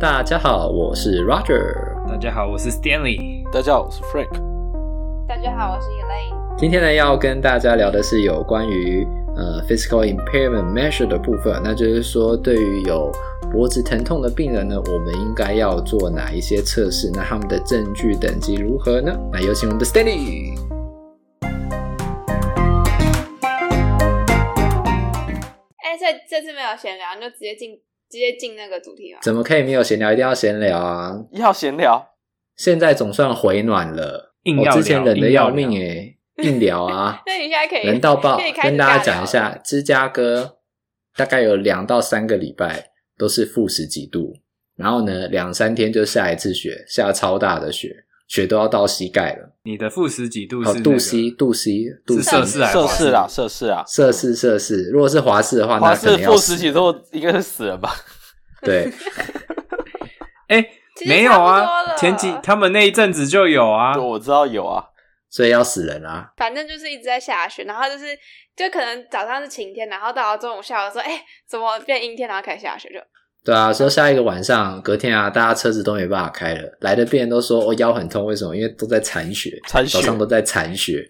大家好，我是 Roger。大家好，我是 Stanley。大家好，我是 Frank。大家好，我是 Elaine。今天呢，要跟大家聊的是有关于呃 physical impairment measure 的部分，那就是说，对于有脖子疼痛的病人呢，我们应该要做哪一些测试？那他们的证据等级如何呢？那有请我们的 Stanley。哎、欸，这这次没有闲聊，你就直接进。直接进那个主题啊。怎么可以没有闲聊？一定要闲聊啊！要闲聊。现在总算回暖了。我、哦、之前冷的要命诶，硬聊啊！那你现在可以冷到爆，跟大家讲一下，芝加哥大概有两到三个礼拜都是负十几度，然后呢，两三天就下一次雪，下超大的雪。雪都要到膝盖了。你的负十几度是、那个？度 C 度 C 度摄氏啊，摄氏啦，摄氏啊，摄氏摄氏。如果是华氏的话，华氏负十几度，应该是死了吧？对。哎、欸，没有啊，前几他们那一阵子就有啊，对，我知道有啊，所以要死人啊。反正就是一直在下雪，然后就是就可能早上是晴天，然后到了中午下午说，哎、欸，怎么变阴天，然后开始下雪就。对啊，说下一个晚上，隔天啊，大家车子都没办法开了。来的病人都说我、哦、腰很痛，为什么？因为都在铲雪，铲雪，早上都在残血。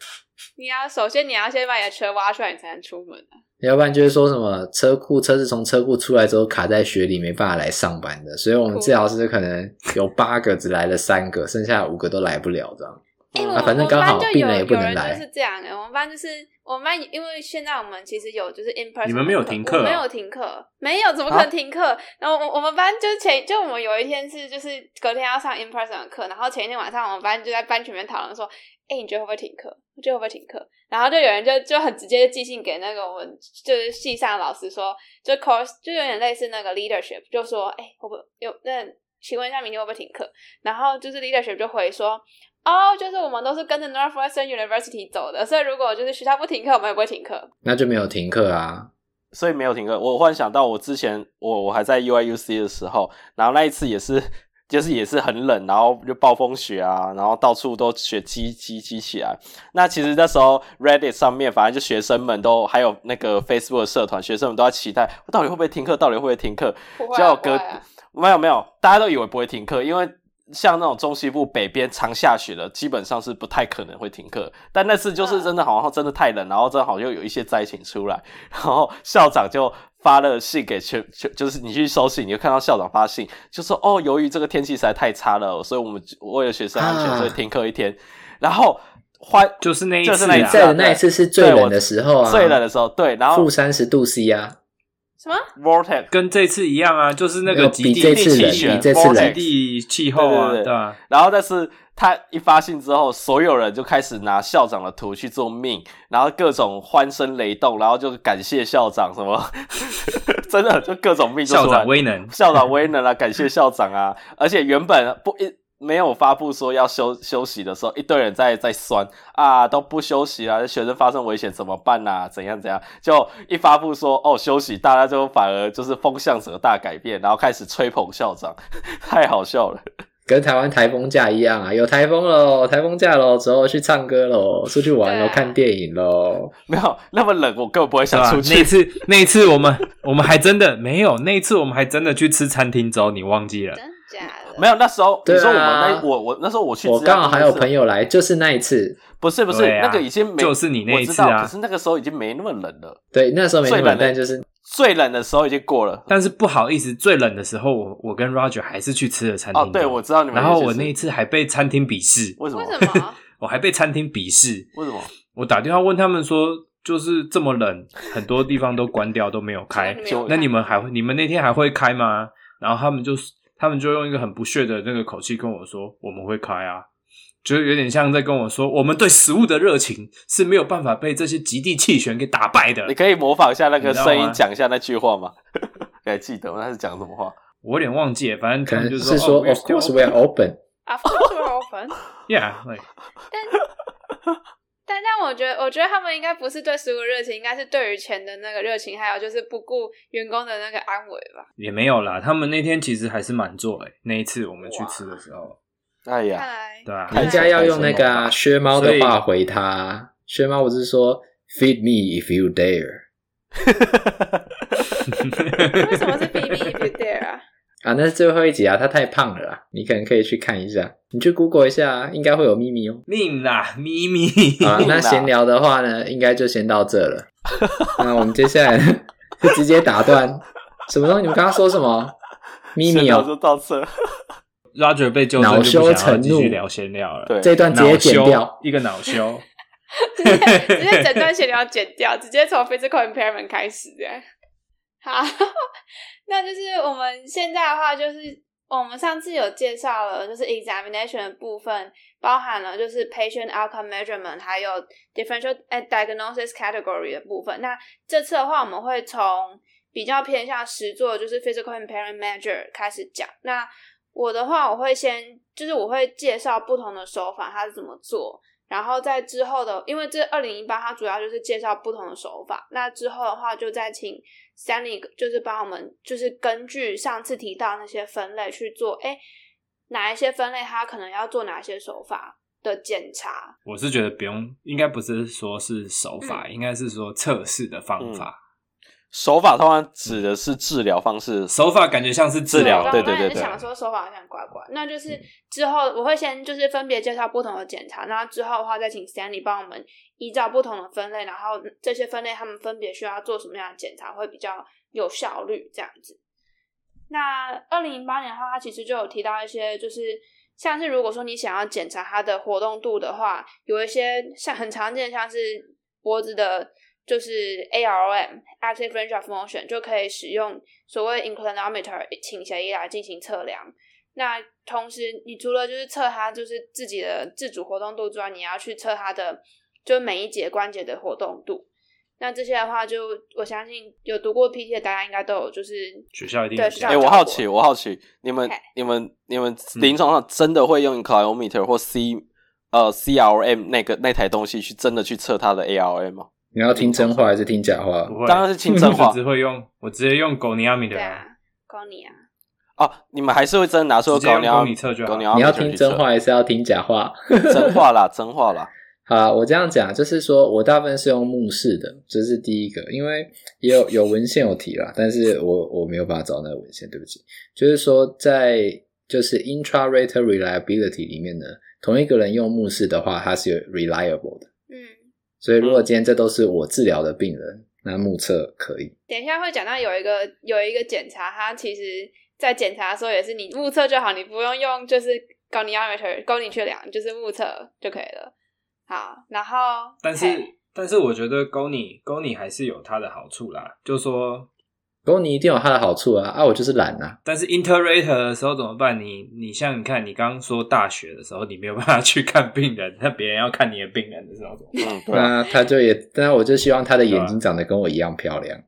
你要首先你要先把你的车挖出来，你才能出门啊。要不然就是说什么车库车子从车库出来之后卡在雪里，没办法来上班的。所以我们治疗师可能有八个只来了三个，剩下五个都来不了这样。哎、欸，啊，反正刚好病人也不能来。就是这样的，我们班就是我们班，因为现在我们其实有就是 in person，你们没有停课，没有停课，没有，怎么可能停课？啊？然后我我们班就前就我们有一天是就是隔天要上 in person 的课，然后前一天晚上我们班就在班群里面讨论说，哎、欸，你觉得会不会停课？你觉得会不会停课？然后就有人就就很直接寄信给那个我们就是系上的老师说，就 course 就有点类似那个 leadership，就说，哎、欸，会不会有那请问一下明天会不会停课？然后就是 leadership 就回说。哦、oh，就是我们都是跟着 Northwestern University 走的，所以如果就是学校不停课，我们也不会停课。那就没有停课啊，所以没有停课。我忽然想到，我之前我我还在 UIUC 的时候，然后那一次也是，就是也是很冷，然后就暴风雪啊，然后到处都雪积积积起来。那其实那时候 Reddit 上面，反正就学生们都还有那个 Facebook 社团，学生们都在期待，到底会不会停课？到底会不会停课？就、啊、隔、啊、没有没有，大家都以为不会停课，因为。像那种中西部北边常下雪的，基本上是不太可能会停课。但那次就是真的，好像真的太冷，然后正好又有一些灾情出来，然后校长就发了信给全全，就是你去收信，你就看到校长发信，就说哦，由于这个天气实在太差了，所以我们为了学生安全，所以停课一天。然后欢就是那一次，就是那一次，在的那一次是最冷的时候啊，最冷的时候，对，然后负三十度 C 啊。什么？Vortex 跟这次一样啊，就是那个极地气旋，极地气候啊，对，对，对，对吧？然后但是他一发信之后，所有人就开始拿校长的图去做 meme，然后各种欢声雷动，然后就感谢校长什么，真的就各种 meme，校长威能，校长威能啊，感谢校长啊，而且原本不一。没有发布说要休休息的时候，一堆人在在酸啊，都不休息啊，学生发生危险怎么办啊？怎样怎样？就一发布说哦休息，大家就反而就是风向整个大改变，然后开始吹捧校长，太好笑了，跟台湾台风假一样啊，有台风喽，台风假喽，之后去唱歌喽，出去玩喽，看电影喽，没有那么冷，我根本不会想出去。那次那次我们我们还真的没有，那次我们还真的去吃餐厅粥，你忘记了？假的，没有，那时候、啊、你说我们那我我那时候我去，我刚好还有朋友来，就是那一次，不是不是、啊、那个已经没，就是你那一次啊，可是那个时候已经没那么冷了，对，那时候没那么冷，但就是最冷的时候已经过了，但是不好意思，最冷的时候我我跟 Roger 还是去吃了餐厅，哦，对，我知道你们，然后我那一次还被餐厅鄙视，为什么？为什么？我还被餐厅鄙视，为什么？我打电话问他们说，就是这么冷，很多地方都关掉都没有开，就那你们还会，你们那天还会开吗？然后他们就。他们就用一个很不屑的那个口气跟我说：“我们会开啊，就有点像在跟我说，我们对食物的热情是没有办法被这些极地气旋给打败的。”你可以模仿一下那个声音，讲一下那句话吗？你 还记得吗？他是讲什么话？我有点忘记，反正可能就是说，Of course we are open. Of course we are open. Yeah, like. 但但我觉得，我觉得他们应该不是对食物热情，应该是对于钱的那个热情，还有就是不顾员工的那个安危吧。也没有啦，他们那天其实还是满座诶。那一次我们去吃的时候，哎呀，对啊，人家要用那个薛猫的话回他。薛猫不是说 “Feed me if you dare”？为什么是 “Feed me if you dare” 啊？啊，那是最后一集啊，他太胖了啦，你可能可以去看一下，你去 Google 一下，应该会有秘密哦。秘密啦，秘密。啊，那闲聊的话呢，应该就先到这了。那我们接下来就直接打断。什么东西？你们刚刚说什么？秘密哦，就到这。Roger 被纠正，就不想要继续聊闲聊了。对，这段直接剪掉，一个恼羞。直接直接整段闲聊剪掉，直接从 physical impairment 开始这样。好，那就是我们现在的话，就是我们上次有介绍了，就是 examination 的部分，包含了就是 patient outcome measurement，还有 differential and diagnosis category 的部分。那这次的话，我们会从比较偏向实作，就是 physical impairment measure 开始讲。那我的话，我会先就是我会介绍不同的手法，它是怎么做。然后在之后的，因为这二零一八它主要就是介绍不同的手法。那之后的话，就再请 Stanley 就是帮我们，就是根据上次提到那些分类去做。哎，哪一些分类他可能要做哪些手法的检查？我是觉得不用，应该不是说是手法，嗯、应该是说测试的方法。嗯手法通常指的是治疗方式，手法感觉像是治疗，对对对对。想说手法好像怪怪，那就是之后我会先就是分别介绍不同的检查，那之后的话再请 Stanley 帮我们依照不同的分类，然后这些分类他们分别需要做什么样的检查会比较有效率这样子。那二零零八年的话，他其实就有提到一些，就是像是如果说你想要检查它的活动度的话，有一些像很常见像是脖子的。就是 AROM（Active Range of Motion） 就可以使用所谓 inclinometer 倾斜仪来进行测量。那同时，你除了就是测它就是自己的自主活动度之外，你要去测它的就每一节关节的活动度。那这些的话，就我相信有读过 PT 的大家应该都有，就是学校一定对。哎、欸，我好奇，我好奇，你们、Okay. 你们你们临床上真的会用 inclinometer 或 C 呃 CRM 那个那台东西去真的去测它的 ARM 吗？你要听真话还是听假话？不会，当然是听真话。我只会用，我直接用 goniometer。对啊，gonia。哦，你们还是会真的拿出 goniometer？你要听真话还是要听假话？真话啦，真话啦。好，我这样讲就是说我大部分是用目视的，这是第一个，因为也有有文献有提啦，但是我我没有办法找那个文献，对不起。就是说在就是 intra-rater reliability 里面呢，同一个人用目视的话，它是有 reliable 的。所以，如果今天这都是我治疗的病人，嗯、那目测可以。等一下会讲到有一个有一个检查，它其实在检查的时候也是你目测就好，你不用用就是 goniometer 勾你去量，就是目测就可以了。好，然后但是但是我觉得高你高你还是有它的好处啦，就是说。不过你一定有它的好处啊！啊，我就是懒啊。但是 inter-rater 的时候怎么办？你你像你看，你刚刚说大学的时候，你没有办法去看病人，那别人要看你的病人的时候怎么办？那，他就也，但我就希望他的眼睛长得跟我一样漂亮。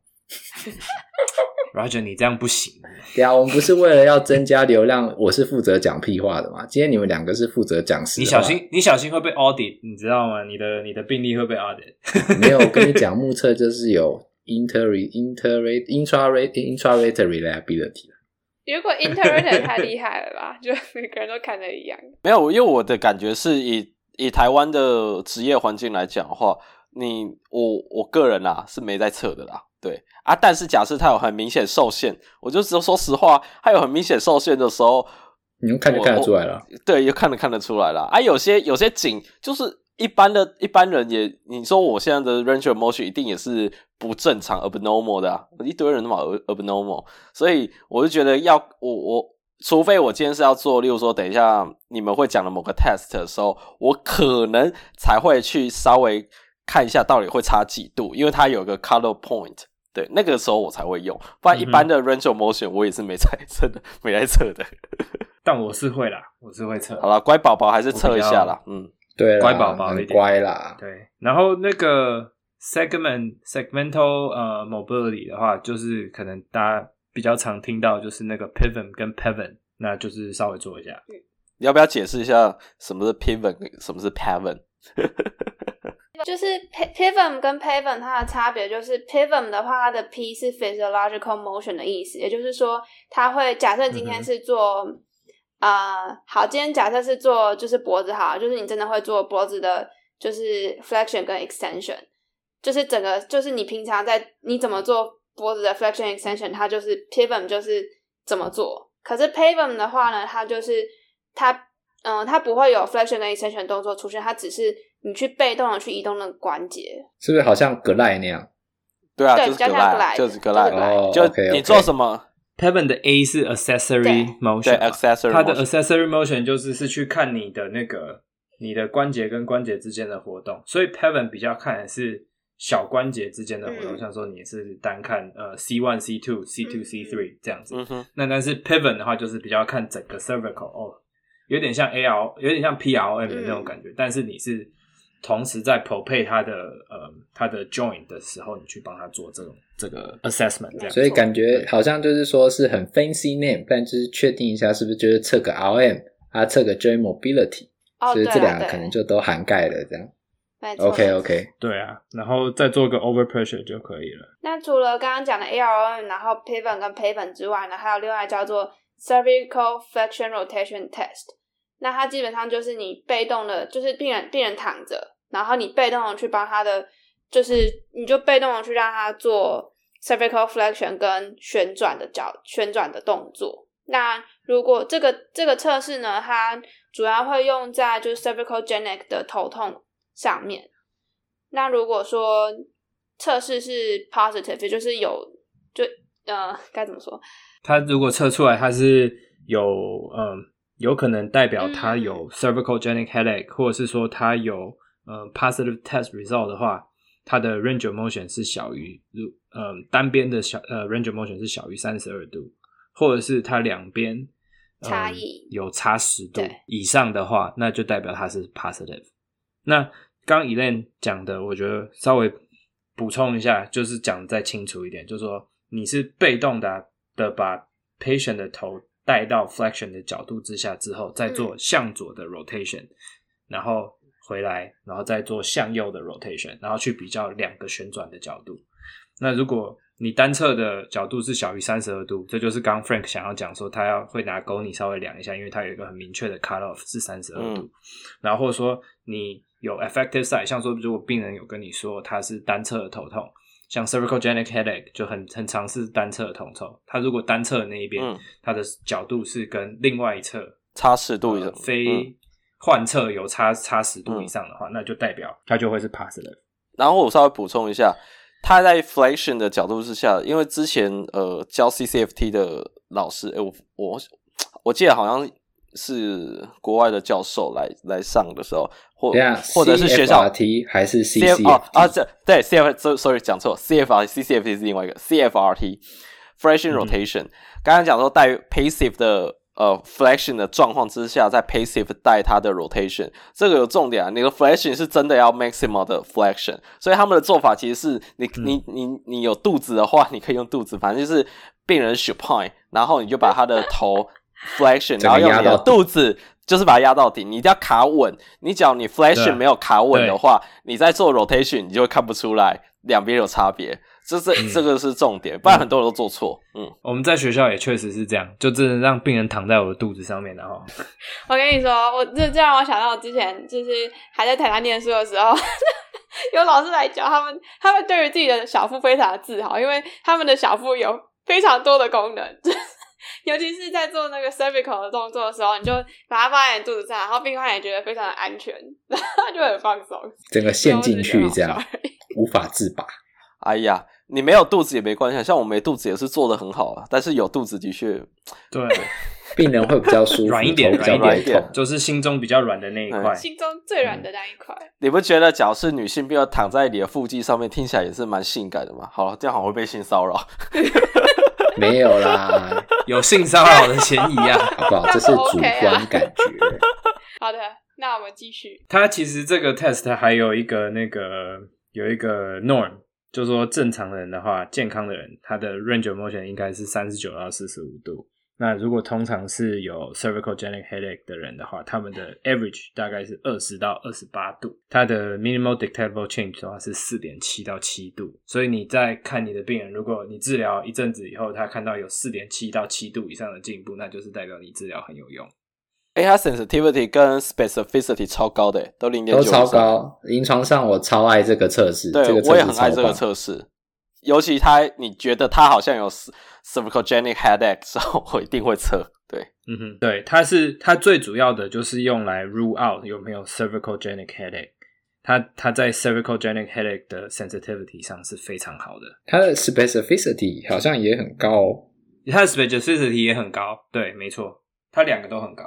Roger，你这样不行。对啊，我们不是为了要增加流量，我是负责讲屁话的嘛。今天你们两个是负责讲实。你小心，你小心会被 audit，你知道吗？你的你的病例会被 audit。没有，我跟你讲，目测就是有。Inter inter intra intra-rater reliability。如果 inter-rater 太厉害了吧，就每个人都看的一样。没有，因为我的感觉是以以台湾的职业环境来讲的话，你我我个人啦是没在测的啦。对啊，但是假设它有很明显受限，我就只说实话，它有很明显受限的时候，你用看就看得出来了。对，又看得看得出来了。啊，有些有些景就是。一般的一般人也，你说我现在的 range of motion 一定也是不正常 abnormal 的啊，一堆人都嘛 abnormal，所以我就觉得要我我，除非我今天是要做，例如说等一下你们会讲的某个 test 的时候，我可能才会去稍微看一下到底会差几度，因为它有个 color point，对，那个时候我才会用，不然一般的 range of motion 我也是没在测的，没在测的。但我是会啦，我是会测。好了，乖宝宝还是测一下啦，嗯。对，乖宝宝很乖啦。对，然后那个 segment segmental 呃 mobility 的话，就是可能大家比较常听到，就是那个 pivot 跟 pavement，那就是稍微做一下。你要不要解释一下什么是 pivot，什么是 pavement？就是 pivot 跟 pavement 它的差别就是 pivot 的话，它的 p 是 physiological motion 的意思，也就是说，它会假设今天是做。嗯啊，uh, 好，今天假设是做就是脖子好，就是你真的会做脖子的，就是 flexion 跟 extension，就是整个就是你平常在你怎么做脖子的 flexion extension，它就是 pivot 就是怎么做，可是 Pavement 的话呢，它就是它，嗯、呃，它不会有 flexion 跟 extension 动作出现，它只是你去被动的去移动那个关节，是不是好像 Glide 那样？对啊，对就是 Glide，就是 Glide，哦，就你做什么？Pavement 的 A 是 accessory motion，对，accessory，它的 accessory motion 就是是去看你的那个你的关节跟关节之间的活动，所以 Pavement 比较看的是小关节之间的活动，嗯、像说你是单看呃 C one C two C two C three 这样子，嗯、那但是 Pavement 的话就是比较看整个 cervical 哦，有点像 A L，有点像 P R M 的那种感觉，嗯、但是你是。同时在 propay 它的呃它的 joint 的时候，你去帮他做这种这个 assessment，这样，所以感觉好像就是说是很 fancy name，但就是确定一下是不是就是测个 RM 啊，测个 joint mobility，哦，所以这两个可能就都涵盖了这样。OK OK，对啊，然后再做个 over pressure 就可以了。那除了刚刚讲的 AROM，然后 pivot 跟 pavement 之外呢，还有另外叫做 cervical flexion rotation test。那它基本上就是你被动的，就是病人病人躺着，然后你被动的去帮他的，就是你就被动的去让他做 cervical flexion 跟旋转的脚旋转的动作。那如果这个这个测试呢，它主要会用在就是 cervicalgenic 的头痛上面。那如果说测试是 positive，就是有就呃该怎么说？它如果测出来它是有嗯。有可能代表他有 cervicalgenic headache，、嗯、或者是说他有呃 positive test result 的话，他的 range of motion 是小于如，呃单边的小呃 range of motion 是小于三十二度，或者是他两边差异有差十度以上的话，那就代表他是 positive。那刚 Elaine 讲的，我觉得稍微补充一下，就是讲再清楚一点，就是说你是被动的的把 patient 的头。带到 flexion 的角度之下之后，再做向左的 rotation，、嗯、然后回来，然后再做向右的 rotation，然后去比较两个旋转的角度。那如果你单侧的角度是小于三十二度，这就是刚 Frank 想要讲说他要会拿钩你稍微量一下，因为他有一个很明确的 cut off 是三十二度。嗯、然后或者说你有 effective side，像说如果病人有跟你说他是单侧的头痛。像 cervicogenic headache 就很很常是单侧的头痛，它如果单侧的那一边，嗯、它的角度是跟另外一侧差十度以上，呃、非患侧有差差十度以上的话，嗯、那就代表它就会是 positive。然后我稍微补充一下，它在 flexion 的角度之下，因为之前呃教 CCFT 的老师，哎、欸、我我我记得好像。是国外的教授来来上的时候，或或者是学校 CFRT 还是 CCFT 啊啊这对 CF，sorry 讲错，CFRT CCFT 是另外一个 CFRT flexion rotation。刚刚讲说带 passive 的呃 flexion 的状况之下，在 passive 带它的 rotation，这个有重点啊。你的 flexion 是真的要 maximum 的 flexion，所以他们的做法其实是你你你你有肚子的话，你可以用肚子，反正就是病人 supine，然后你就把他的头。flexion，然后用你的肚子，就是把它压到底，你一定要卡稳。你只要你 flexion 没有卡稳的话，你在做 rotation，你就会看不出来两边有差别。这这这个是重点，不然很多人都做错。嗯，我们在学校也确实是这样，就真的让病人躺在我的肚子上面，然 后我跟你说，我这这让我想到我之前就是还在台湾念书的时候，有老师来教他们，他们对于自己的小腹非常的自豪，因为他们的小腹有非常多的功能。尤其是在做那个 cervical 的动作的时候，你就把它放在你肚子上，然后病患也觉得非常的安全，然后就很放松，整个陷进去这样，无法自拔。哎呀，你没有肚子也没关系，像我没肚子也是做的很好啊，但是有肚子的确，对，病人会比较舒服，软一点，软一点，就是心中比较软的那一块，心中最软的那一块。你不觉得，假如是女性病人躺在你的腹肌上面，听起来也是蛮性感的吗？好了，这样好像会被性骚扰。没有啦，有性骚扰的嫌疑啊，好不好？这是主观感觉。好的，那我们继续。它其实这个 test 还有一个那个有一个 norm，就是说正常人的话，健康的人，他的 range of motion 应该是三十九到四十五度。那如果通常是有 cervicalgenic headache 的人的话，他们的 average 大概是二十到二十八度，它的 minimal detectable change 的话是四点七到七度。所以你在看你的病人，如果你治疗一阵子以后，他看到有四点七到七度以上的进步，那就是代表你治疗很有用。哎，它 sensitivity 跟 specificity 超高的，都零点九，都超高。临床上我超爱这个测试，对，这个测试我也很爱这个测试。尤其他你觉得他好像有 cervicogenic headache 时候，我一定会测。对，嗯哼，对，它是它最主要的就是用来 rule out 有没有 cervicogenic headache。它它在 cervicogenic headache 的 sensitivity 上是非常好的，它的 specificity 好像也很高，它的 specificity 也很高，对，没错，它两个都很高。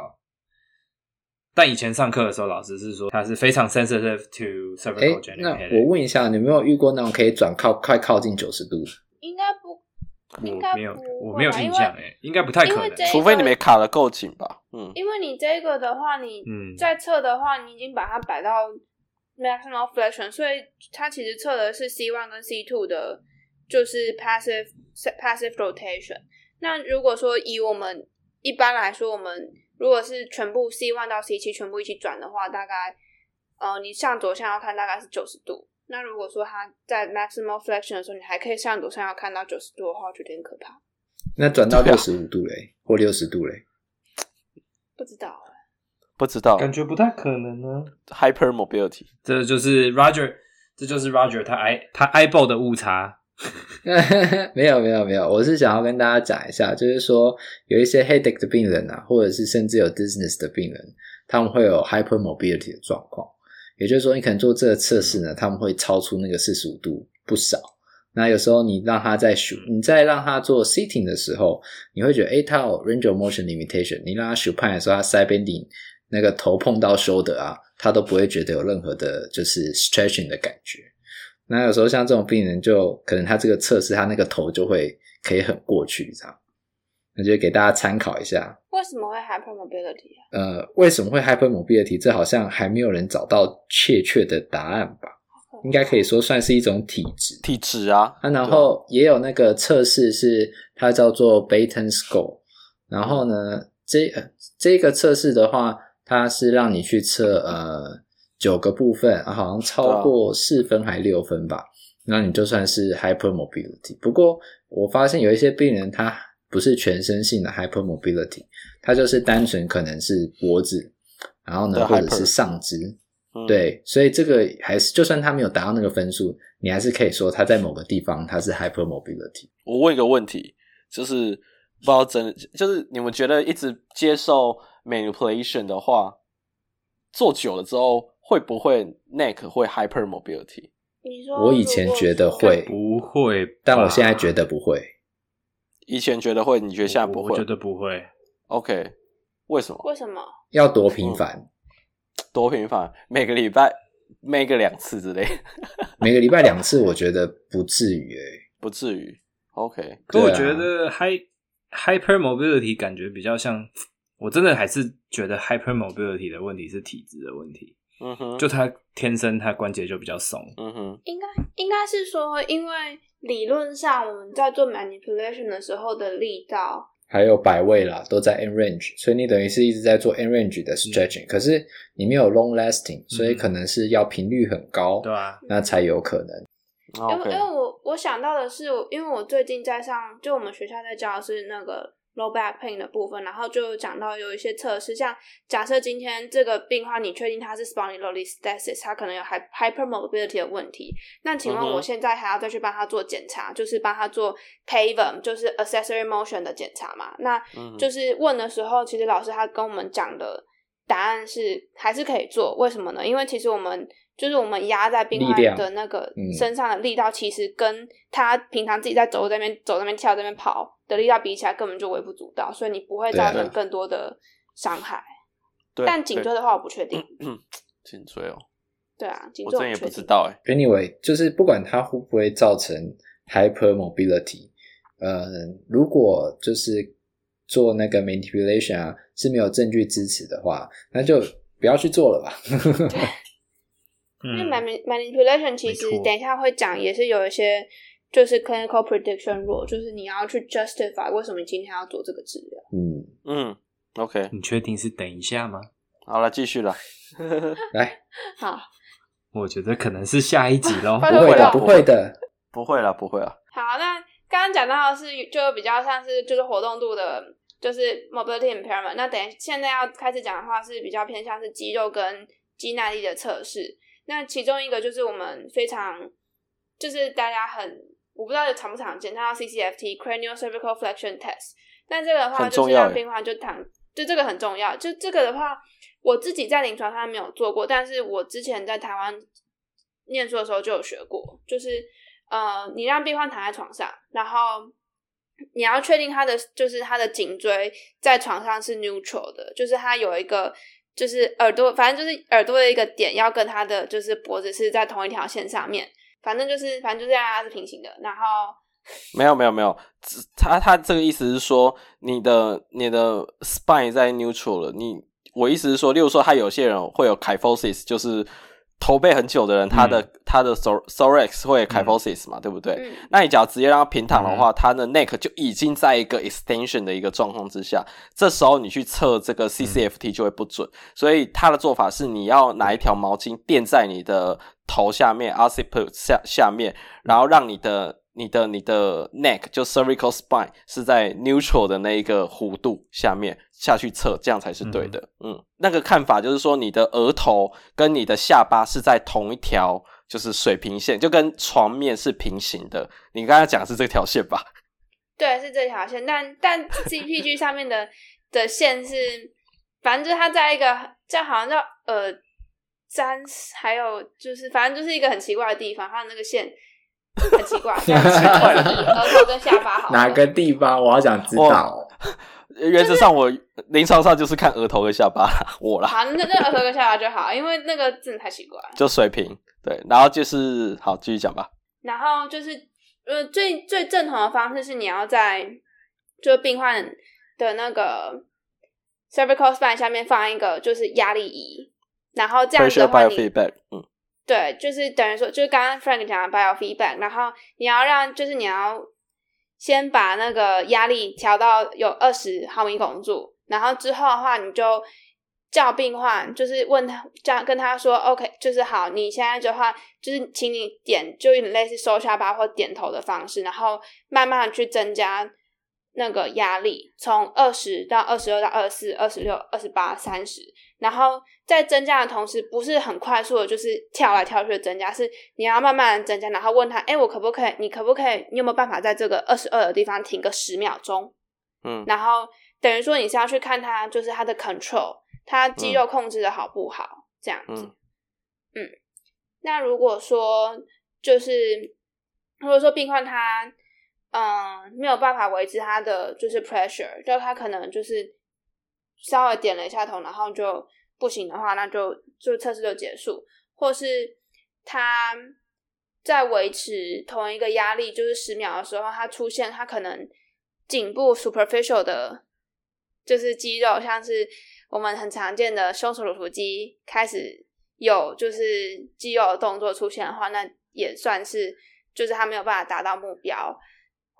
但以前上课的时候，老师是说他是非常 sensitive to cervicogenic headache。那我问一下，你有没有遇过那种可以转靠快靠近九十度？应该不，应该没有，我没有印象哎，应该不太可能，除非你没卡的够紧吧。嗯，因为你这个的话，你在测的话，你已经把它摆到。Maximal flexion，所以它其实测的是 C one 跟 C two 的，就是 passive passive rotation。那如果说以我们一般来说，我们如果是全部 C one 到 C 七全部一起转的话，大概呃，你向左向右看大概是九十度。那如果说它在 maximum flexion 的时候，你还可以向左向右看到九十度的话，我觉得很可怕。那转到六十五度嘞，或六十度嘞？不知道。不知道，感觉不太可能呢。Hypermobility，这就是 Roger，这就是 Roger 他 i 他 eyeball 的误差。没有没有没有，我是想要跟大家讲一下，就是说有一些 headache 的病人啊，或者是甚至有 dizziness 的病人，他们会有 hypermobility 的状况。也就是说，你可能做这个测试呢，他们会超出那个四十五度不少。那有时候你让他在数，你在让他做 sitting 的时候，你会觉得，诶，他有 range of motion limitation。你让他 supine 的时候，他 side bending。那个头碰到 shoulder 啊，他都不会觉得有任何的，就是 stretching 的感觉。那有时候像这种病人，就可能他这个测试，他那个头就会可以很过去，这样。那就给大家参考一下。为什么会 hypermobility 啊？呃，为什么会 hypermobility？这好像还没有人找到确切的答案吧？应该可以说算是一种体质。体质啊。啊，然后也有那个测试是它叫做 Batten score。然后呢，这这个测试的话。它是让你去测呃九个部分啊，好像超过四分还六分吧，那你就算是 hypermobility。不过我发现有一些病人他不是全身性的 hypermobility，他就是单纯可能是脖子，然后呢或者是上肢，嗯，对，所以这个还是就算他没有达到那个分数，你还是可以说他在某个地方他是 hypermobility。我问一个问题，就是不知道真，就是你们觉得一直接受。manipulation 的话，做久了之后会不会 neck 会 hypermobility？你说我以前觉得会，不会，但我现在觉得不会。以前觉得会，你觉得现在不会？我觉得不会。OK，为什么？为什么？要多频繁？嗯、多频繁？每个礼拜，每个两次之类。每个礼拜两次，我觉得不至于诶，不至于。OK，可我觉得 hy hypermobility 感觉比较像。我真的还是觉得 hypermobility 的问题是体质的问题。嗯哼，就他天生他关节就比较松。嗯哼，应该应该是说，因为理论上我们在做 manipulation 的时候的力道还有摆位啦，都在 end range，所以你等于是一直在做 end range 的 stretching，、嗯、可是你没有 long lasting，所以可能是要频率很高，对、嗯、啊，那才有可能。因为因为我我想到的是，因为我最近在上，就我们学校在教的是那个。Low back pain 的部分，然后就讲到有一些测试，像假设今天这个病患你确定他是 spondylolisthesis，他可能有 hypermobility 的问题，那请问我现在还要再去帮他做检查，就是帮他做 PAVM，就是 accessory motion 的检查嘛？那就是问的时候，其实老师他跟我们讲的答案是还是可以做，为什么呢？因为其实我们。就是我们压在病患的那个身上的力道，其实跟他平常自己在走这边走那边跳这边跑的力道比起来，根本就微不足道，所以你不会造成更多的伤害。对，但颈椎的话，我不确定。嗯，颈椎哦。对啊，颈椎我真也不知道哎。Anyway，就是不管它会不会造成 hypermobility，呃，如果就是做那个 manipulation 啊是没有证据支持的话，那就不要去做了吧。因为 manipulation 其实等一下会讲，也是有一些就是 clinical prediction rule，就是你要去 justify 为什么你今天要做这个治疗。嗯嗯，OK，你确定是等一下吗？好了，继续了，来，好，我觉得可能是下一集喽，不会的，不会的，不会了，不会了。好，那刚刚讲到的是就比较像是就是活动度的，就是 mobility impairment。那等一现在要开始讲的话是比较偏向是肌肉跟肌耐力的测试。那其中一个就是我们非常，就是大家很我不知道常不常见，它叫 CCFT Cranial Cervical Flexion Test。那这个的话就是让病患就躺，就这个很重要。就这个的话，我自己在临床上没有做过，但是我之前在台湾念书的时候就有学过。就是呃，你让病患躺在床上，然后你要确定他的就是他的颈椎在床上是 neutral 的，就是他有一个就是耳朵，反正就是耳朵的一个点要跟他的就是脖子是在同一条线上面。反正就是反正就这样它是平行的，然后。没有没有没有，他他这个意思是说，你的你的 spine 在 neutral 了。你我意思是说，例如说，他有些人会有 kyphosis，就是驼背很久的人，他的、嗯、他的 thorax 会 kyphosis 嘛，嗯、对不对？嗯、那你只要直接让他平躺的话，嗯、他的 neck 就已经在一个 extension 的一个状况之下，这时候你去测这个 CCFT 就会不准。嗯、所以他的做法是，你要拿一条毛巾垫在你的头下面 occiput 下下面，然后让你的。你的你的 neck 就 cervical spine 是在 neutral 的那一个弧度下面下去测，这样才是对的。嗯，嗯，那个看法就是说，你的额头跟你的下巴是在同一条就是水平线，就跟床面是平行的。你刚才讲的是这条线吧？对，是这条线。但但 CPG 上面的的线是，反正就是它在一个这好像叫呃粘，还有就是反正就是一个很奇怪的地方，它的那个线。很奇怪，很奇怪，额头跟下巴好。哪个地方？我好想知道。原则上，我临床上就是看额头跟下巴 我啦。好，那那额头跟下巴就好，因为那个真的太奇怪。就水平对，然后就是好，继续讲吧。然后就是呃，最最正统的方式是你要在就病患的那个 cervical spine 下面放一个就是压力仪，然后这样子的话你嗯。对，就是等于说，就是刚刚 Frank 讲的 biofeedback，然后你要让，就是你要先把那个压力调到有二十毫米汞柱，然后之后的话，你就叫病患，就是问他，这样跟他说，OK，就是好，你现在的话，就是请你点，就有点类似收下巴或点头的方式，然后慢慢去增加那个压力，从二十到二十二到二十四、二十六、二十八、三十。然后在增加的同时，不是很快速的，就是跳来跳去的增加，是你要慢慢的增加，然后问他，哎，我可不可以？你可不可以？你有没有办法在这个二十二的地方停个十秒钟？嗯，然后等于说你是要去看他，就是他的 control，他肌肉控制的好不好？嗯、这样子。嗯，那如果说就是如果说病患他嗯没有办法维持他的就是 pressure，就他可能就是。稍微点了一下头，然后就不行的话，那就就测试就结束。或是他在维持同一个压力，就是十秒的时候，他出现他可能颈部 superficial 的，就是肌肉，像是我们很常见的胸锁乳突肌开始有就是肌肉的动作出现的话，那也算是就是他没有办法达到目标，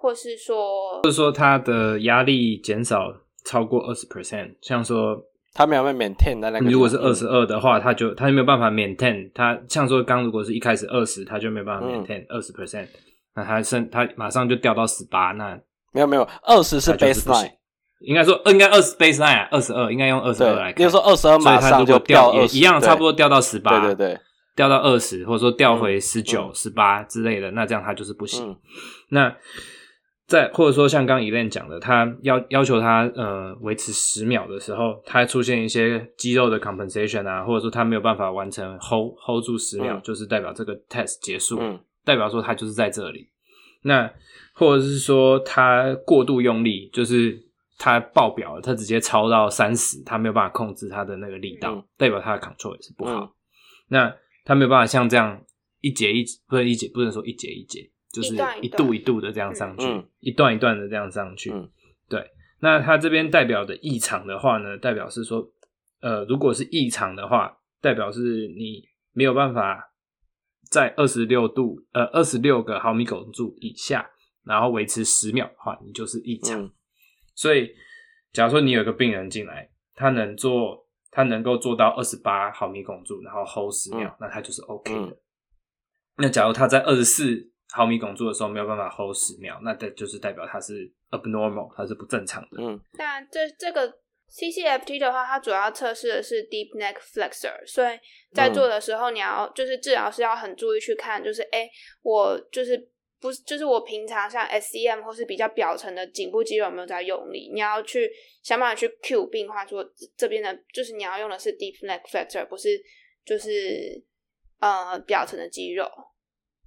或是说，或者说他的压力减少。超过二十 percent，像说他没有办法 maintain 的那个。如果是二十二的话，他就他就没有办法 maintain。他像说刚如果是一开始二十，他就没有办法 maintain 二十 percent。那他剩他马上就掉到十八。那没有没有，二十是 baseline，应该说应该二十 baseline 啊，二十二应该用二十二来看。比如说二十二马上就掉也一样，差不多掉到十八。对对对，掉到二十，或者说掉回十九、十八之类的，那这样他就是不行。那。在或者说像刚刚 Elaine 讲的，他要要求他呃维持十秒的时候，他出现一些肌肉的 compensation 啊，或者说他没有办法完成 hold hold 住十秒，嗯、就是代表这个 test 结束，嗯、代表说他就是在这里。那或者是说他过度用力，就是他爆表了，他直接超到三十，他没有办法控制他的那个力道，嗯、代表他的 control 也是不好。嗯、那他没有办法像这样一节一不是一节，不能说一节一节。就是一度一度的这样上去，嗯、一段一段的这样上去。嗯、对，那它这边代表的异常的话呢，代表是说，呃，如果是异常的话，代表是你没有办法在二十六度，呃，二十六个毫米汞柱以下，然后维持十秒的话，你就是异常。嗯、所以，假如说你有一个病人进来，他能做，他能够做到二十八毫米汞柱，然后 hold 十秒，嗯、那他就是 OK 的。嗯、那假如他在二十四毫米汞柱的时候没有办法 hold 十秒，那这就是代表它是 abnormal，它是不正常的。嗯，那这这个 CCFT 的话，它主要测试的是 deep neck flexor，所以在做的时候，你要、嗯、就是治疗师要很注意去看，就是哎，我就是不是，就是我平常像 SCM 或是比较表层的颈部肌肉有没有在用力？你要去想办法去 cue 病患说这边的，就是你要用的是 deep neck flexor，不是就是呃表层的肌肉。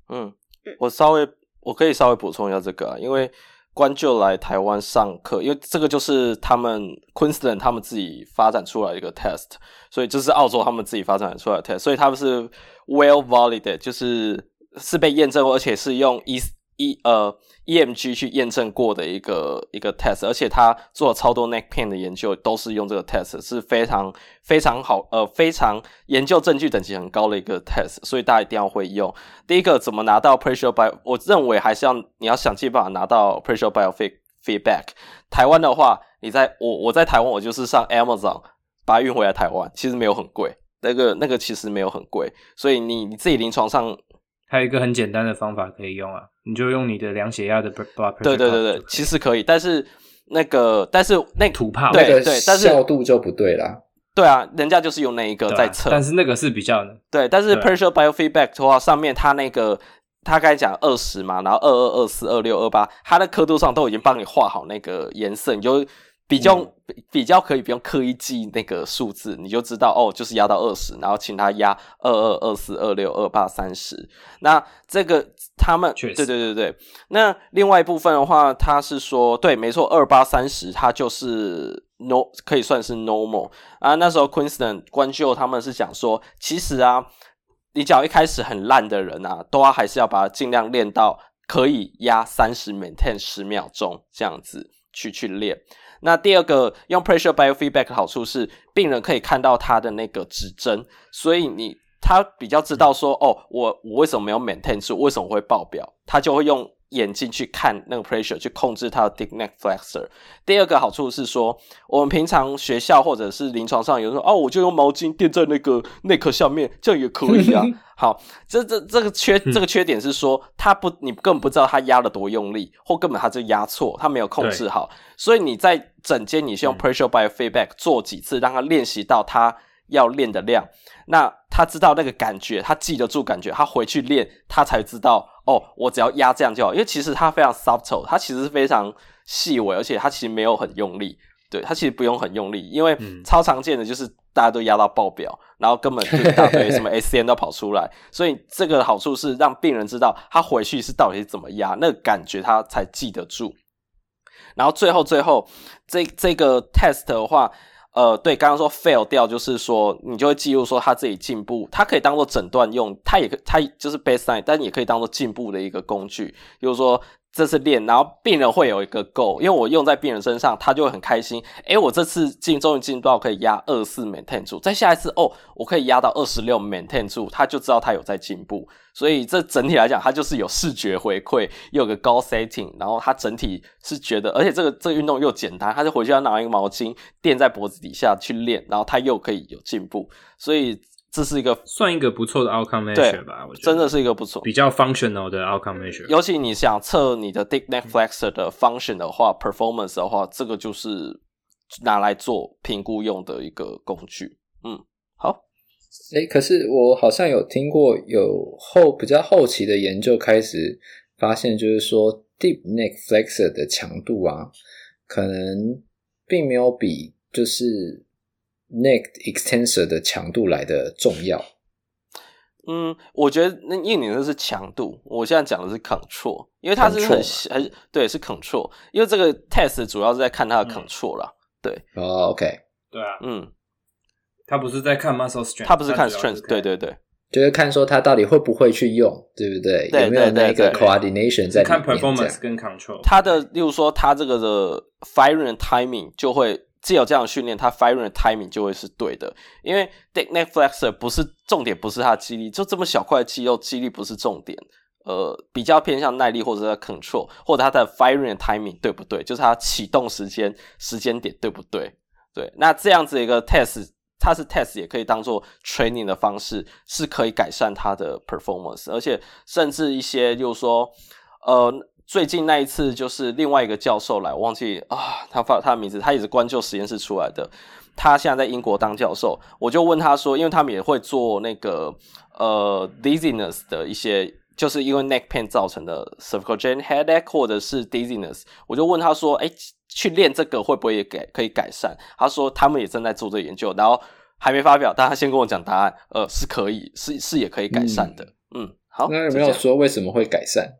嗯，我稍微我可以稍微补充一下这个啊，因为关就来台湾上课，因为这个就是他们 Queensland 他们自己发展出来一个 test，所以就是澳洲他们自己发展出来的 test，所以他们是 well validated，就是。是被验证过，而且是用 E E 呃 EMG 去验证过的一个一个 test，而且他做了超多 neck pain 的研究，都是用这个 test，是非常非常好呃非常研究证据等级很高的一个 test，所以大家一定要会用。第一个怎么拿到 pressure bio？我认为还是要你要想尽办法拿到 pressure biofeedback。台湾的话，你在我我在台湾，我就是上 Amazon 把它运回来台湾，其实没有很贵，那个那个其实没有很贵，所以你你自己临床上。还有一个很简单的方法可以用啊，你就用你的量血压的 blood pressure。对对对对，其实可以，但是那个，但是那土炮对对，但是效度就不对啦。对啊，人家就是用那一个在测，但是那个是比较。对，但是 pressure biofeedback 的话，上面它那个它刚才讲二十嘛，然后二二二四二六二八，它的刻度上都已经帮你画好那个颜色，你就。比较、嗯、比较可以不用刻意记那个数字，你就知道哦，就是压到二十，然后请他压二二二四二六二八三十。那这个他们对对对对。那另外一部分的话，他是说对，没错，二八三十，它就是 no 可以算是 normal 啊。那时候 Queensland 关就他们是讲说，其实啊，你只要一开始很烂的人啊，都要还是要把它尽量练到可以压三十 maintain 十秒钟这样子去去练。那第二个用 pressure biofeedback 的好处是，病人可以看到他的那个指针，所以你他比较知道说，哦，我我为什么没有 maintain 住，为什么会爆表，他就会用眼睛去看那个 pressure 去控制他的 deep neck flexor。第二个好处是说，我们平常学校或者是临床上有人说，哦，我就用毛巾垫在那个 neck 下面，这样也可以啊。好，这这这个缺这个缺点是说，他不，你根本不知道他压了多用力，或根本他就压错，他没有控制好。所以你在整间，你是用 pressure biofeedback 做几次，让他练习到他要练的量。那他知道那个感觉，他记得住感觉，他回去练，他才知道哦，我只要压这样就好。因为其实它非常 subtle，它其实是非常细微，而且它其实没有很用力。对，它其实不用很用力，因为超常见的就是大家都压到爆表，然后根本就一大堆什么 SCN 都跑出来，所以这个好处是让病人知道他回去是到底是怎么压，那个感觉他才记得住。然后最后最后这这个 test 的话，呃，对，刚刚说 fail 掉就是说你就会记录说他自己进步，它可以当做诊断用，它也可它就是 baseline，但也可以当做进步的一个工具，比如说。这次练，然后病人会有一个 goal，因为我用在病人身上，他就会很开心。诶，我这次进终于进到可以压二四 maintain 住，再下一次哦，我可以压到二十六 maintain 住，他就知道他有在进步。所以这整体来讲，他就是有视觉回馈，又有个高 setting，然后他整体是觉得，而且这个这个运动又简单，他就回去要拿一个毛巾垫在脖子底下去练，然后他又可以有进步，所以。这是一个算一个不错的 outcome measure 吧，我觉得真的是一个不错、比较 functional 的 outcome measure。尤其你想测你的 deep neck flexor 的 function 的话、嗯、，performance 的话，这个就是拿来做评估用的一个工具。嗯，好。诶，可是我好像有听过有后比较后期的研究开始发现，就是说 deep neck flexor 的强度啊，可能并没有比就是。Neck extensor 的强度来的重要。嗯，我觉得那印尼的是强度，我现在讲的是 control，因为它是很很对，是 control，因为这个 test 主要是在看它的 control 啦。嗯、对，哦、oh,，OK，对啊，嗯，他不是在看 muscle strength，他不是看 strength，对对对，就是看说他到底会不会去用，对不对？对对对对，有没有那个 coordination 在里面？看 performance 跟 control，他的例如说他这个的 firing timing 就会。既有这样的训练，他 firing 的 timing 就会是对的，因为 deck neck flexor 不是重点，不是他的肌力，就这么小块肌肉，肌力不是重点，呃，比较偏向耐力或者是 control，或者他的 firing 的 timing 对不对？就是他启动时间时间点对不对？对，那这样子一个 test，它是 test 也可以当做 training 的方式，是可以改善他的 performance，而且甚至一些就是说，呃。最近那一次就是另外一个教授来，我忘记啊，他发他的名字，他也是关就实验室出来的，他现在在英国当教授。我就问他说，因为他们也会做那个呃 dizziness 的一些就是因为 neck pain 造成的 cervical headache 或者是 dizziness，我就问他说，哎、欸，去练这个会不会也改可以改善？他说他们也正在做这个研究，然后还没发表，但他先跟我讲答案，呃，是可以，是是也可以改善的。嗯，嗯好，那有没有说为什么会改善？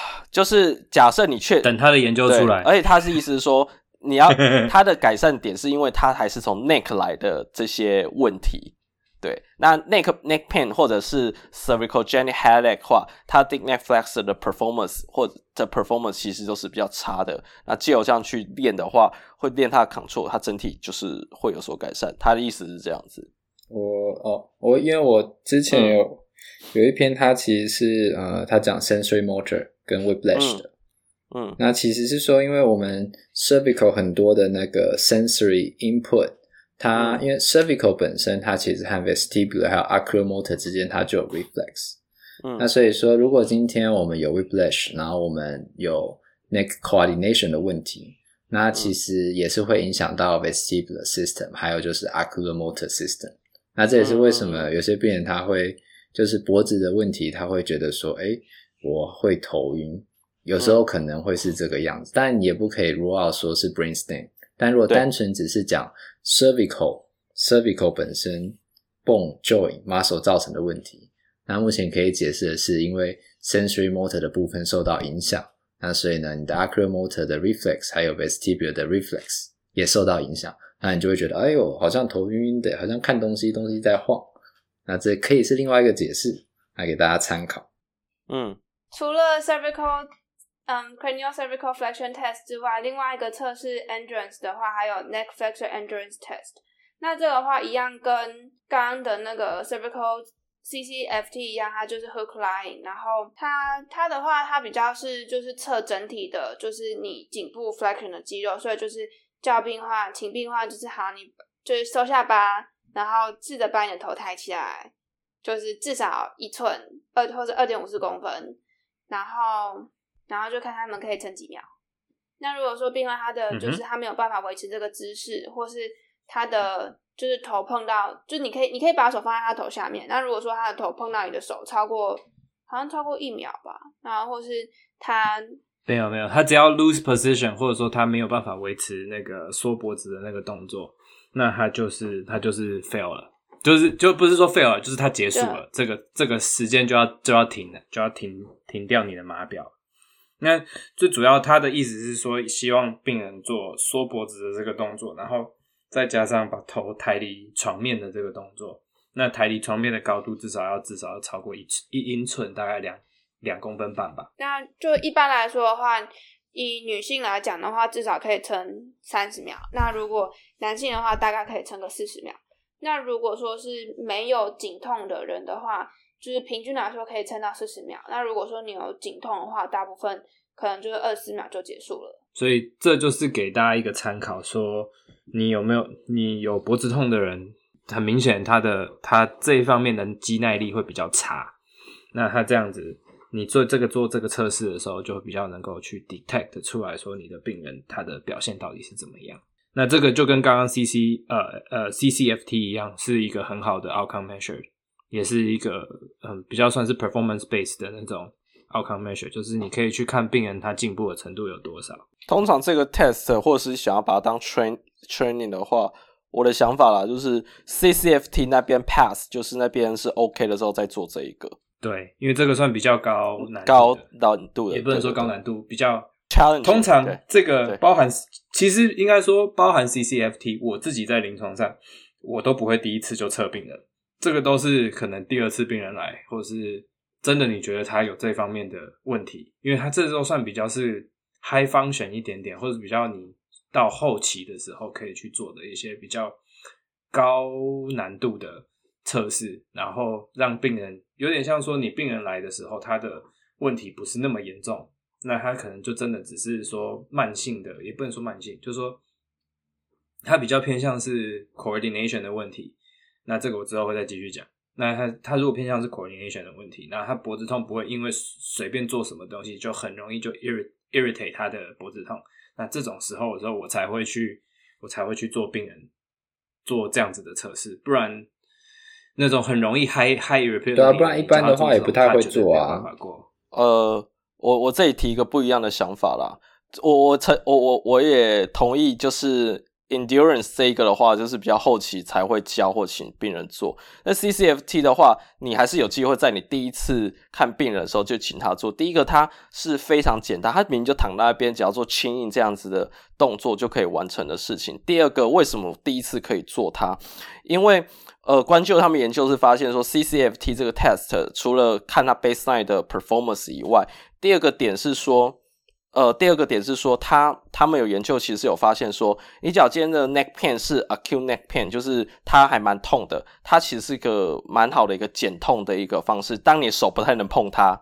就是假设你确等他的研究出来，而且他是意思是说，你要他的改善点是因为他还是从 neck 来的这些问题。对，那 neck neck pain 或者是 cervicogenic headache 话，它 deep neck flexor 的 performance 或者 performance 其实都是比较差的。那借由这样去练的话，会练它的 control，它整体就是会有所改善。他的意思是这样子。我哦，我因为我之前有、嗯、有一篇，它其实是呃，他讲 sensory motor 跟 whiplash 的。嗯，那其实是说，因为我们 cervical 很多的那个 sensory input。它因为 cervical 本身，它其实和 vestibular 还有 oculomotor 之间，它就有 reflex。嗯，那所以说，如果今天我们有 whiplash，然后我们有 neck coordination 的问题，那其实也是会影响到 vestibular system，还有就是 oculomotor system。那这也是为什么有些病人他会就是脖子的问题，他会觉得说，诶，我会头晕，有时候可能会是这个样子，但也不可以 rule out 说是 brainstem。但如果单纯只是讲 cervical cervical 本身 bone joint muscle 造成的问题，那目前可以解释的是因为 sensory motor 的部分受到影响，那所以呢，你的 acromotor 的 reflex 还有 vestibular 的 reflex 也受到影响，那你就会觉得哎呦，好像头晕晕的，好像看东西东西在晃，那这可以是另外一个解释，来给大家参考。嗯，除了 cervical。嗯、cranial cervical flexion test 之外，另外一个测试 endurance 的话，还有 neck flexor endurance test。那这个话，一样跟刚刚的那个 cervical CCFT 一样，它就是 hook line。然后它它的话，它比较是就是测整体的，就是你颈部 flexion 的肌肉。所以就是叫病患，请病患就是好，你就是收下巴，然后试着把你的头抬起来，就是至少一寸二或者二点五四公分，然后。然后就看他们可以撑几秒。那如果说病患他的就是他没有办法维持这个姿势，或是他的就是头碰到，就是你可以你可以把手放在他头下面。那如果说他的头碰到你的手超过好像超过一秒吧，然后或是他没有没有，他只要 lose position，或者说他没有办法维持那个缩脖子的那个动作，那他就是他就是 fail 了，就是就不是说 fail 了，就是它结束了，这个这个时间就要就要停了，就要停停掉你的码表。那最主要，他的意思是说，希望病人做缩脖子的这个动作，然后再加上把头抬离床面的这个动作。那抬离床面的高度至少要至少要超过一寸一英寸，大概两两公分半吧。那就一般来说的话，以女性来讲的话，至少可以撑三十秒。那如果男性的话，大概可以撑个四十秒。那如果说是没有颈痛的人的话，就是平均来说可以撑到四十秒。那如果说你有颈痛的话，大部分可能就是二十秒就结束了。所以这就是给大家一个参考，说你有没有你有脖子痛的人，很明显他的他这一方面的肌耐力会比较差。那他这样子，你做这个做这个测试的时候，就比较能够去 detect 出来说你的病人他的表现到底是怎么样。那这个就跟刚刚 CC 呃呃 CCFT 一样，是一个很好的 outcome measure。也是一个嗯比较算是 performance based 的那种 outcome measure，就是你可以去看病人他进步的程度有多少。通常这个 test 或者是想要把它当 train training 的话，我的想法啦，就是 CCFT 那边 pass，就是那边是 OK 的时候再做这一个。对，因为这个算比较高难高难度的，也不能说高难度，比较 challenge。通常这个包含，其实应该说包含 CCFT，我自己在临床上我都不会第一次就测病人。这个都是可能第二次病人来，或者是真的你觉得他有这方面的问题，因为他这时候算比较是 high function 一点点，或者比较你到后期的时候可以去做的一些比较高难度的测试，然后让病人有点像说你病人来的时候他的问题不是那么严重，那他可能就真的只是说慢性的，也不能说慢性，就是说他比较偏向是 coordination 的问题。那这个我之后会再继续讲。那他他如果偏向是 coordination 的问题，那他脖子痛不会因为随便做什么东西就很容易就 irrit irritate 他的脖子痛。那这种时候的时候，我才会去我才会去做病人做这样子的测试。不然那种很容易 high high repeat，对啊，不然一般的话也不太会做啊。呃，我我这里提一个不一样的想法啦，我我曾我我我也同意，就是 endurance 这个的话，就是比较后期才会教或请病人做。那 CCFT 的话，你还是有机会在你第一次看病人的时候就请他做。第一个，他是非常简单，他明明就躺在那边，只要做轻硬这样子的动作就可以完成的事情。第二个，为什么第一次可以做它？因为呃，关就他们研究是发现说，CCFT 这个 test 除了看他 baseline 的 performance 以外，第二个点是说，呃，第二个点是说，他他们有研究其实有发现说，你脚尖的 neck pain 是 acute neck pain，就是它还蛮痛的，它其实是一个蛮好的一个减痛的一个方式。当你手不太能碰它，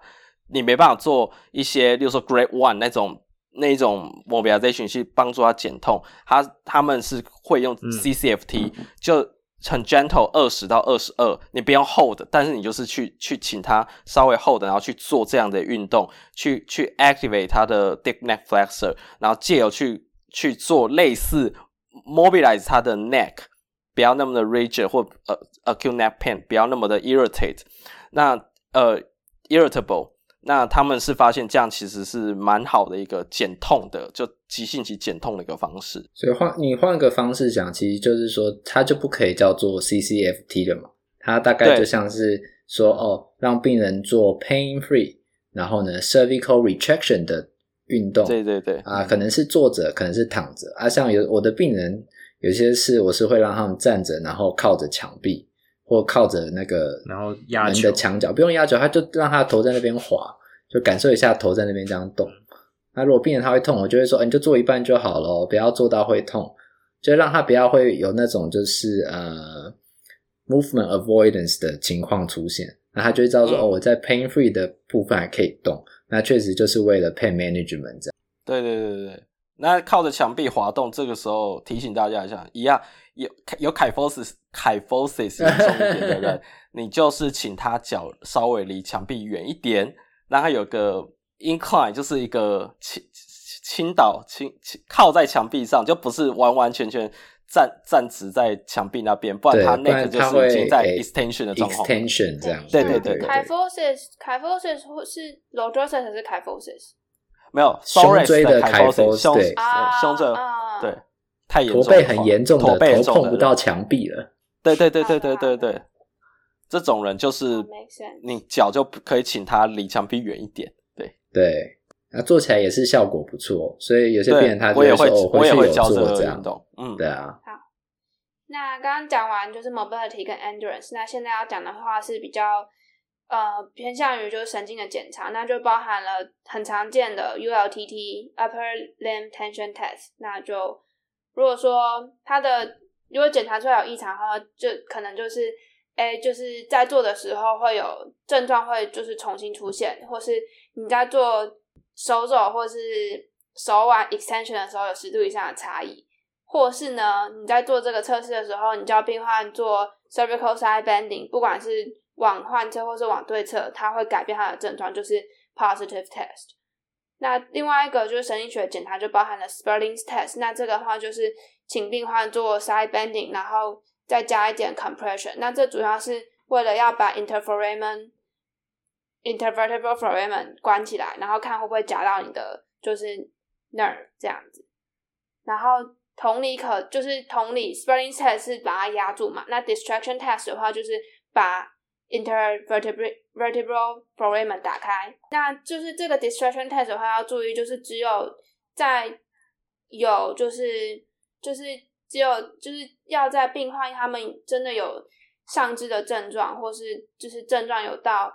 你没办法做一些，例如说 grade one 那种那一种 mobilization 去帮助它减痛，他他们是会用 CCFT、嗯、就。很 gentle，二十到二十二，你不用 hold，但是你就是去去请他稍微 hold，然后去做这样的运动，去去 activate 他的 deep neck flexor，然后借由去去做类似 mobilize 他的 neck，不要那么的 rigid 或呃 acute neck pain，不要那么的 irritate，那呃 irritable。那他们是发现这样其实是蛮好的一个减痛的，就急性期减痛的一个方式。所以换你换个方式讲，其实就是说它就不可以叫做 CCFT 了嘛。它大概就像是说哦，让病人做 pain free，然后呢 cervical retraction 的运动。对对对。啊，可能是坐着，可能是躺着。啊，像有我的病人，有些是我是会让他们站着，然后靠着墙壁。或靠着那个然后压门的墙角，不用压球，他就让他头在那边滑，就感受一下头在那边这样动。那如果病人他会痛，我就会说，你就做一半就好了，不要做到会痛，就让他不要会有那种就是呃 movement avoidance 的情况出现。那他就会知道说，哦，我在 pain free 的部分还可以动，那确实就是为了 pain management 这样。对对对对，那靠着墙壁滑动，这个时候提醒大家一下，一样。有有 kyphosis kyphosis 严重一点的人，你就是请他脚稍微离墙壁远一点，让他有个 incline，就是一个倾倾倒倾倾靠在墙壁上，就不是完完全全站站直在墙壁那边，不然他 neck 就是已经在 extension 的状况。extension 这样。对对对对。kyphosis kyphosis 是 lordosis 还是 kyphosis？没有胸椎的 kyphosis，胸对胸这对。太严重，驼背很严重的，驼背头碰不到墙壁了。对对对对对对对，这种人就是你脚就可以请他离墙壁远一点。对对，那做起来也是效果不错，所以有些病人他就会说我也会教这个运动。嗯，对啊。好，那刚刚讲完就是 mobility 跟 endurance，那现在要讲的话是比较呃偏向于就是神经的检查，那就包含了很常见的 ULTT upper limb tension test，那就。如果说他的如果检查出来有异常的话，就可能就是，哎，就是在做的时候会有症状会就是重新出现，或是你在做手肘或是手腕 extension 的时候有十度以上的差异，或是呢你在做这个测试的时候，你叫病患做 cervical side bending，不管是往患侧或是往对侧，它会改变它的症状，就是 positive test。那另外一个就是神经学检查，就包含了 Sperling's test。那这个的话就是请病患做 side bending，然后再加一点 compression。那这主要是为了要把 interforamen intervertebral foramen 关起来，然后看会不会夹到你的就是 nerve 这样子。然后同理可就是同理 Sperling's test 是把它压住嘛。那 distraction test 的话就是把 intervertebral foramen 打开，那就是这个 distraction test 的话要注意，就是只有在有就是就是只有就是要在病患他们真的有上肢的症状，或是就是症状有到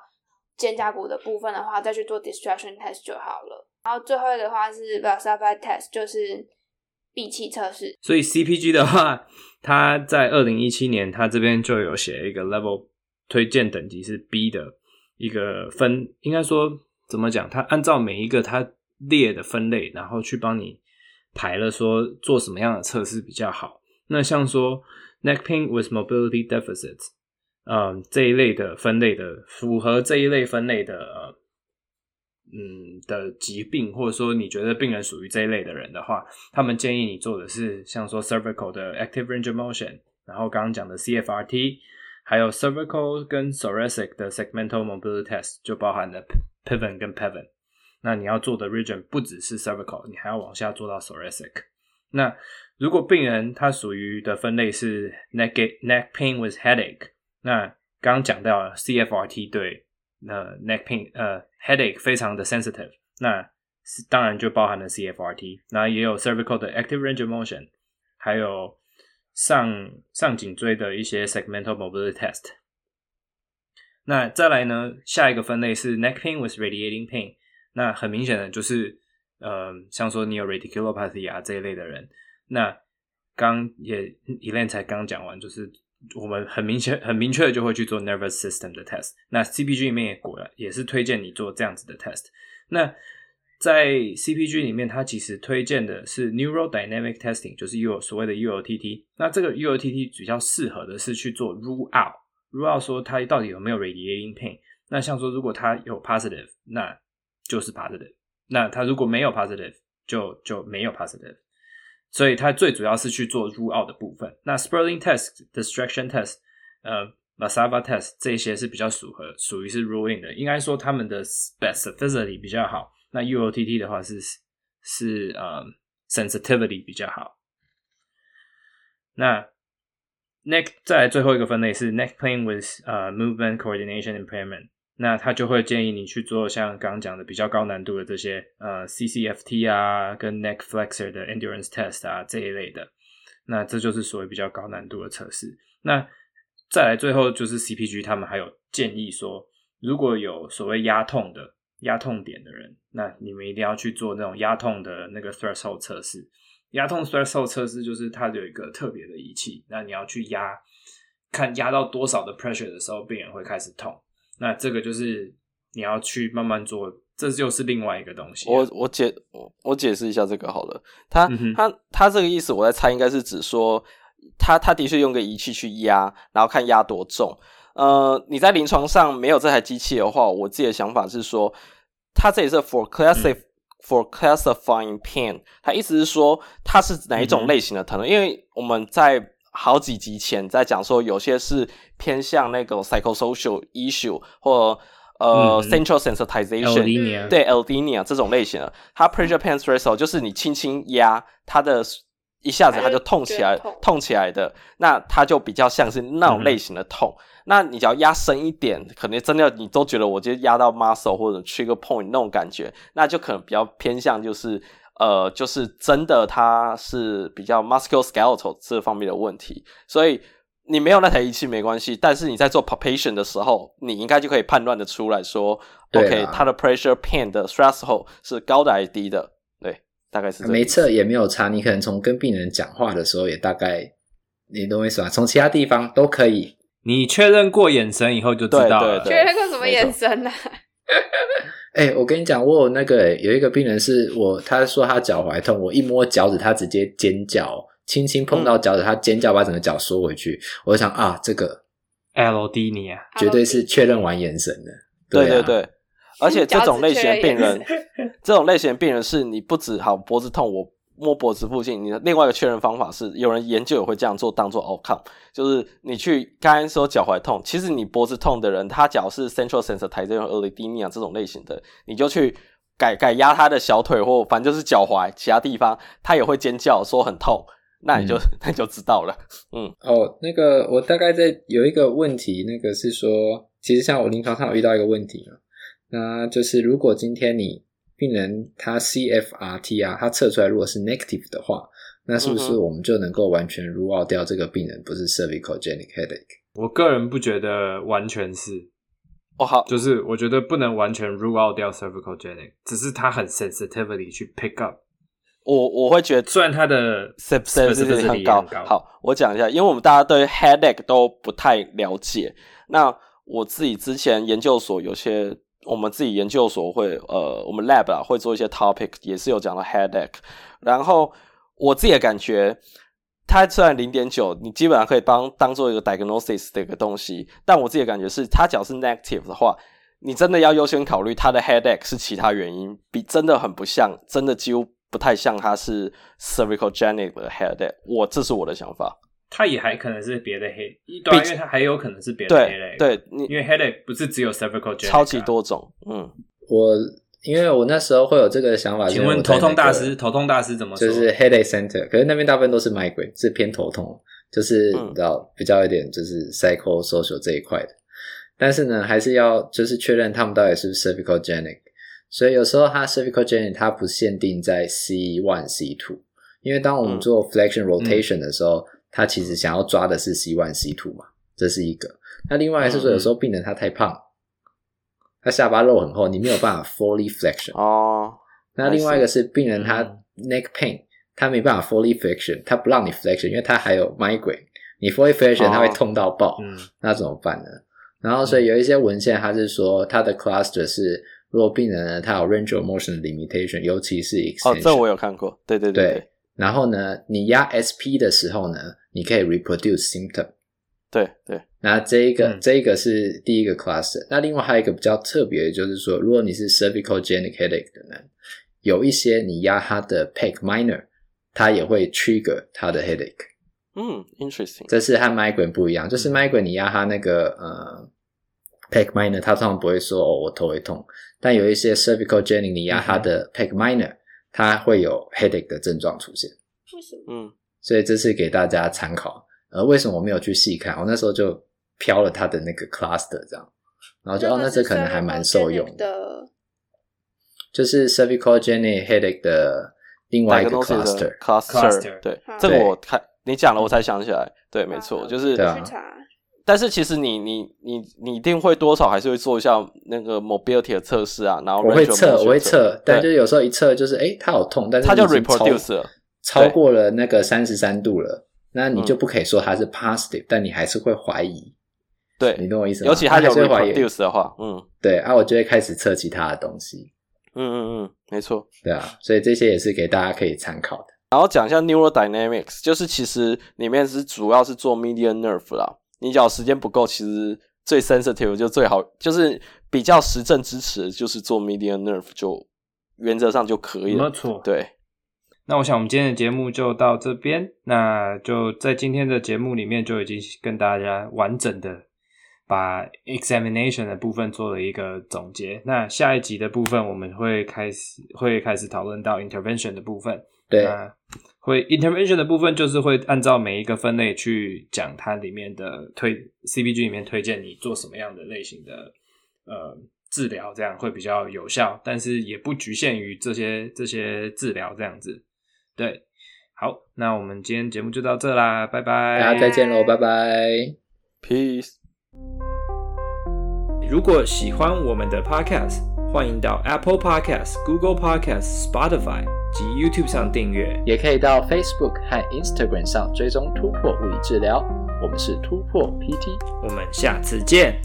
肩胛骨的部分的话，再去做 distraction test 就好了。然后最后的话是 Valsalva test，就是闭气测试。所以 CPG 的话，他在二零一七年他这边就有写一个 level。推荐等级是 B 的一个分，应该说怎么讲？它按照每一个它列的分类，然后去帮你排了说做什么样的测试比较好。那像说 neck pain with mobility deficits，嗯，这一类的分类的符合这一类分类的，嗯的疾病，或者说你觉得病人属于这一类的人的话，他们建议你做的是像说 cervical 的 active range of motion，然后刚刚讲的 CFRT。还有 cervical 跟 thoracic 的 segmental mobility test 就包含了 pivot 跟 pivot。那你要做的 region 不只是 cervical，你还要往下做到 thoracic。那如果病人他属于的分类是 neck neck pain with headache，那刚讲到 CFRT 对，那 neck pain 呃 headache 非常的 sensitive，那当然就包含了 CFRT，那也有 cervical 的 active range of motion，还有上上颈椎的一些 segmental mobility test。那再来呢，下一个分类是 neck pain with radiating pain。那很明显的就是，呃，像说你有 radiculopathy 啊这一类的人，那刚也 Elaine 才刚讲完，就是我们很明显、很明确的就会去做 nervous system 的 test。那 CPG 里面也果然也是推荐你做这样子的 test。那在 CPG 里面，它其实推荐的是 neurodynamic testing，就是 U 所谓的 ULTT。那这个 ULTT 比较适合的是去做 rule out，rule out 说它到底有没有 radiating pain。那像说如果它有 positive，那就是 positive，那它如果没有 positive，就就没有 positive，所以它最主要是去做 rule out 的部分。那 Sperling test、distraction test、呃 Valsalva test 这些是比较属合，属于是 rule in 的，应该说他们的 specificity 比较好。那 UOTT 的话是是呃 sensitivity 比较好。那 neck 再来最后一个分类是 neck pain with 呃 movement coordination impairment。那他就会建议你去做像刚刚讲的比较高难度的这些呃 CCFT 啊，跟 neck flexor 的 endurance test 啊这一类的。那这就是所谓比较高难度的测试。那再来最后就是 CPG，他们还有建议说，如果有所谓压痛的压痛点的人，那你们一定要去做那种压痛的那个 threshold 测试。压痛 threshold 测试就是它有一个特别的仪器，那你要去压，看压到多少的 pressure 的时候，病人会开始痛。那这个就是你要去慢慢做，这就是另外一个东西啊。我我解我我解释一下这个好了。他、嗯、他他这个意思，我在猜应该是指说，他他的确用个仪器去压，然后看压多重。呃，你在临床上没有这台机器的话，我自己的想法是说，它这里是 for classify、嗯、for classifying pain，它意思是说它是哪一种类型的疼痛，嗯，因为我们在。好几集前在讲说，有些是偏向那个 psychosocial issue 或呃、嗯、central sensitization，对 allodynia 这种类型的，它 pressure pain threshold 就是你轻轻压它的，一下子它就痛起来，痛，痛起来的，那它就比较像是那种类型的痛。嗯、那你只要压深一点，可能真的你都觉得我就压到 muscle 或者 trigger point 那种感觉，那就可能比较偏向就是。呃，就是真的，它是比较 musculoskeletal 这方面的问题，所以你没有那台仪器没关系，但是你在做 palpation 的时候，你应该就可以判断的出来说，OK，它的 pressure pain 的 threshold 是高的还是低的？对，大概是。没测也没有差，你可能从跟病人讲话的时候也大概，你懂我意思吧？从其他地方都可以，你确认过眼神以后就知道了。确认过什么眼神呢、啊？哎、欸，我跟你讲，我有那个、欸、有一个病人是我，他说他脚踝痛，我一摸脚趾，他直接尖叫，轻轻碰到脚趾，他尖叫，把整个脚缩回去。我就想啊，这个 allodynia 绝对是确认完眼神的。对对对，而且这种类型的病人，这种类型的病人是你不止好脖子痛，我。摸脖子附近，你的另外一个确认方法是，有人研究也会这样做，当做 outcome，就是你去刚刚说脚踝痛，其实你脖子痛的人，他脚是 central sensitization allodynia 这种类型的，你就去改改压他的小腿或反正就是脚踝其他地方，他也会尖叫说很痛，那你就、嗯、那你就知道了。嗯，哦，那个我大概在有一个问题，那个是说，其实像我临床上有遇到一个问题嘛，那就是如果今天你。病人他 CFRT 啊，他测出来如果是 negative 的话，那是不是我们就能够完全 rule out 掉这个病人不是 cervicogenic headache？我个人不觉得完全是，哦好，就是我觉得不能完全 rule out 掉 cervicogenic，只是它很 sensitivity 去 pick up。我我会觉得，虽然它的 sensitivity 很高，好，我讲一下，因为我们大家对 headache 都不太了解，那我自己之前研究所有些。我们自己研究所会，呃，我们 lab 啊会做一些 topic，也是有讲到 headache。然后我自己的感觉，它虽然零点九，你基本上可以当当做一个 diagnosis 的一个东西，但我自己的感觉是，它只要是 negative 的话，你真的要优先考虑它的 headache 是其他原因，比真的很不像，真的几乎不太像它是 cervicalgenic 的 headache。我这是我的想法。它也还可能是别的黑，对，因为它还有可能是别的黑类。对，对，因为 headache 不是只有 cervical genic，超级多种。嗯，我因为我那时候会有这个想法，请问头痛大师，头痛大师怎么说？就是 headache center，可是那边大部分都是 migraine，是偏头痛，就是你知道比较一点就是 psychosocial 这一块的。但是呢，还是要就是确认他们到底是不是 cervical genic。所以有时候它 cervical genic 它不限定在 C one C two，因为当我们做 flexion rotation 的时候，嗯、它其实想要抓的是 C one C two 嘛，这是一个。那另外是说，有时候病人他太胖，他下巴肉很厚，你没有办法 fully flexion。哦。那另外一个是病人他 neck pain，他没办法 fully flexion，他不让你 flexion，因为他还有 migraine，你 fully flexion 他会痛到爆，嗯，那怎么办呢？然后，所以有一些文献，他是说他的 cluster 是，如果病人呢，他有 range of motion limitation，尤其是 extension。哦，这我有看过。对对对，对。然后呢，你压 SP 的时候呢，你可以 reproduce symptom。对对。那这一个、嗯、这一个是第一个 cluster。那另外还有一个比较特别的，就是说，如果你是 cervical genic headache 的人，有一些你压他的 pec minor，它也会 trigger 他的 headache。嗯，interesting。这是和 migraine 不一样，就是 migraine 你压他那个呃 pec minor，它通常不会说哦我头会痛，但有一些 cervical genic 你压他的 pec minor，它会有 headache 的症状出现。为什么？嗯，所以这是给大家参考。呃，为什么我没有去细看？我那时候就飘了他的那个 cluster 这样，然后就哦，那这可能还蛮受用的。就是 cervical genic headache 的另外一个 cluster，cluster，对，这个我看。你讲了，我才想起来。对，没错，就是。对啊。但是其实你你你你一定会多少还是会做一下那个 mobility 的测试啊，然后我会测，我会测，但就有时候一测就是哎，它好痛，但是它就 reproduce 了，超过了那个三十三度了，那你就不可以说它是 positive，但你还是会怀疑。对，你懂我意思吗？尤其它有 reproduce 的话，嗯，对啊，我就会开始测其他的东西。嗯嗯嗯，没错。对啊，所以这些也是给大家可以参考的。然后讲一下 neurodynamics，就是其实里面是主要是做 median nerve 啦。你只要时间不够，其实最 sensitive 就最好，就是比较实证支持，就是做 median nerve 就原则上就可以了。没错，对。那我想我们今天的节目就到这边，那就在今天的节目里面就已经跟大家完整的把 examination 的部分做了一个总结。那下一集的部分我们会开始会开始讨论到 intervention 的部分。对，会 intervention 的部分就是会按照每一个分类去讲它里面的推 CBG 里面推荐你做什么样的类型的呃治疗，这样会比较有效，但是也不局限于这些这些治疗这样子。对，好，那我们今天节目就到这啦，拜拜，大家再见喽，拜拜，peace。如果喜欢我们的 podcast，欢迎到 Apple Podcast、Google Podcast、Spotify 及 YouTube 上订阅，也可以到 Facebook 和 Instagram 上追踪突破物理治疗。我们是突破 PT，我们下次见。